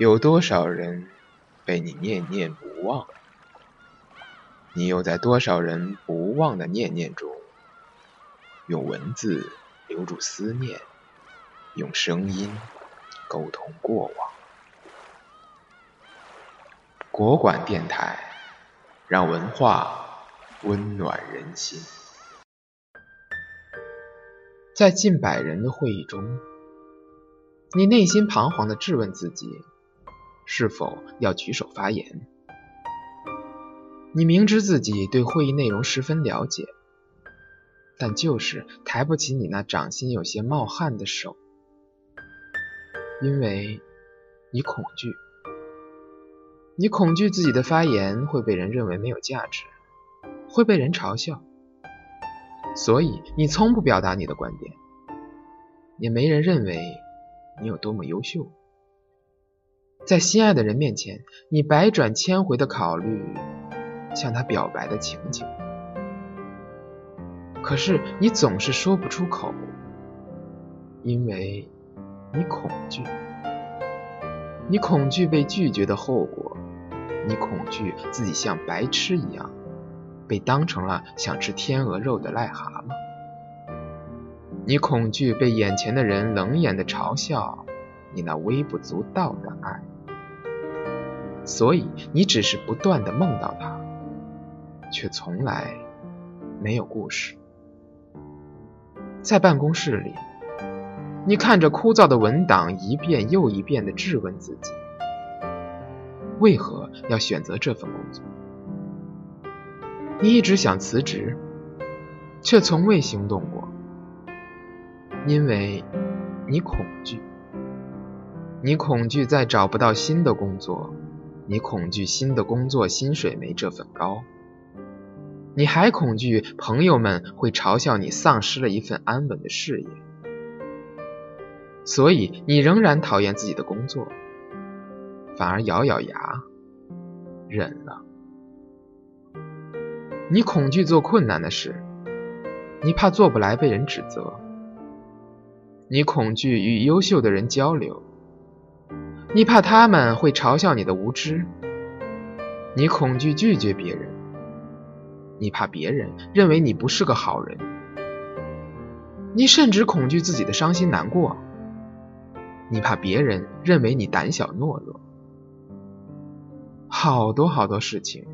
有多少人被你念念不忘？你又在多少人不忘的念念中，用文字留住思念，用声音沟通过往？国馆电台，让文化温暖人心。在近百人的会议中，你内心彷徨的质问自己：是否要举手发言？你明知自己对会议内容十分了解，但就是抬不起你那掌心有些冒汗的手，因为你恐惧，你恐惧自己的发言会被人认为没有价值，会被人嘲笑，所以你从不表达你的观点，也没人认为你有多么优秀。在心爱的人面前，你百转千回的考虑。向他表白的情景，可是你总是说不出口，因为你恐惧，你恐惧被拒绝的后果，你恐惧自己像白痴一样被当成了想吃天鹅肉的癞蛤蟆，你恐惧被眼前的人冷眼的嘲笑你那微不足道的爱，所以你只是不断的梦到他。却从来没有故事。在办公室里，你看着枯燥的文档，一遍又一遍的质问自己：为何要选择这份工作？你一直想辞职，却从未行动过，因为你恐惧。你恐惧再找不到新的工作，你恐惧新的工作薪水没这份高。你还恐惧朋友们会嘲笑你丧失了一份安稳的事业，所以你仍然讨厌自己的工作，反而咬咬牙忍了。你恐惧做困难的事，你怕做不来被人指责；你恐惧与优秀的人交流，你怕他们会嘲笑你的无知；你恐惧拒绝别人。你怕别人认为你不是个好人，你甚至恐惧自己的伤心难过，你怕别人认为你胆小懦弱，好多好多事情，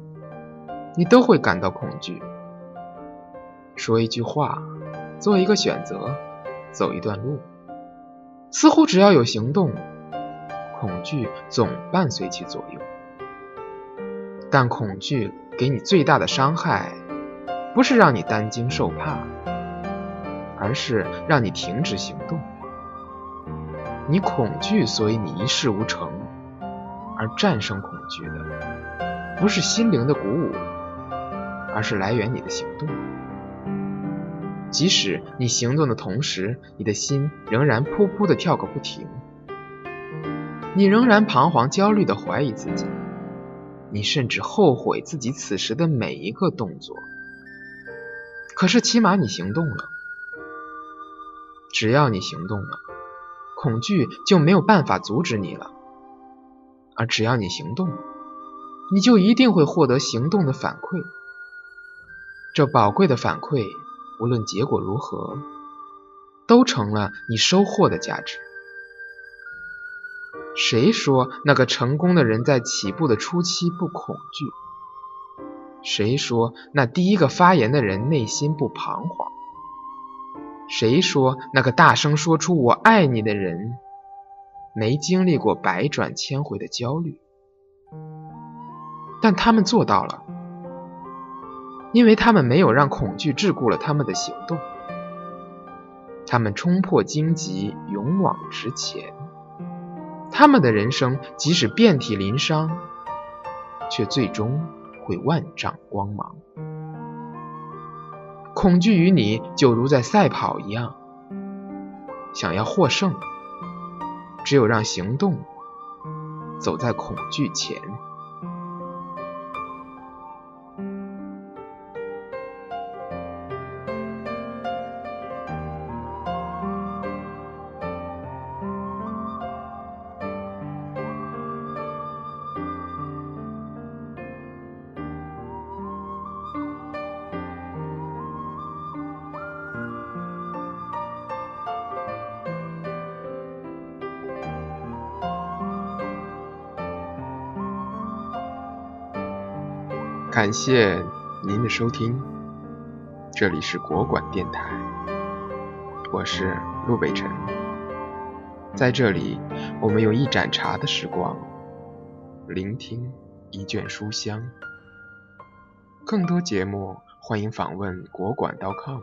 你都会感到恐惧。说一句话，做一个选择，走一段路，似乎只要有行动，恐惧总伴随其左右。但恐惧。给你最大的伤害，不是让你担惊受怕，而是让你停止行动。你恐惧，所以你一事无成。而战胜恐惧的，不是心灵的鼓舞，而是来源你的行动。即使你行动的同时，你的心仍然噗噗的跳个不停，你仍然彷徨焦虑的怀疑自己。你甚至后悔自己此时的每一个动作，可是起码你行动了。只要你行动了，恐惧就没有办法阻止你了。而只要你行动，你就一定会获得行动的反馈。这宝贵的反馈，无论结果如何，都成了你收获的价值。谁说那个成功的人在起步的初期不恐惧？谁说那第一个发言的人内心不彷徨？谁说那个大声说出“我爱你”的人没经历过百转千回的焦虑？但他们做到了，因为他们没有让恐惧桎梏了他们的行动，他们冲破荆棘，勇往直前。他们的人生即使遍体鳞伤，却最终会万丈光芒。恐惧与你就如在赛跑一样，想要获胜，只有让行动走在恐惧前。感谢您的收听，这里是国馆电台，我是陆北辰，在这里，我们用一盏茶的时光，聆听一卷书香。更多节目，欢迎访问国馆 .com，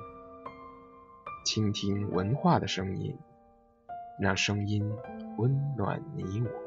倾听文化的声音，让声音温暖你我。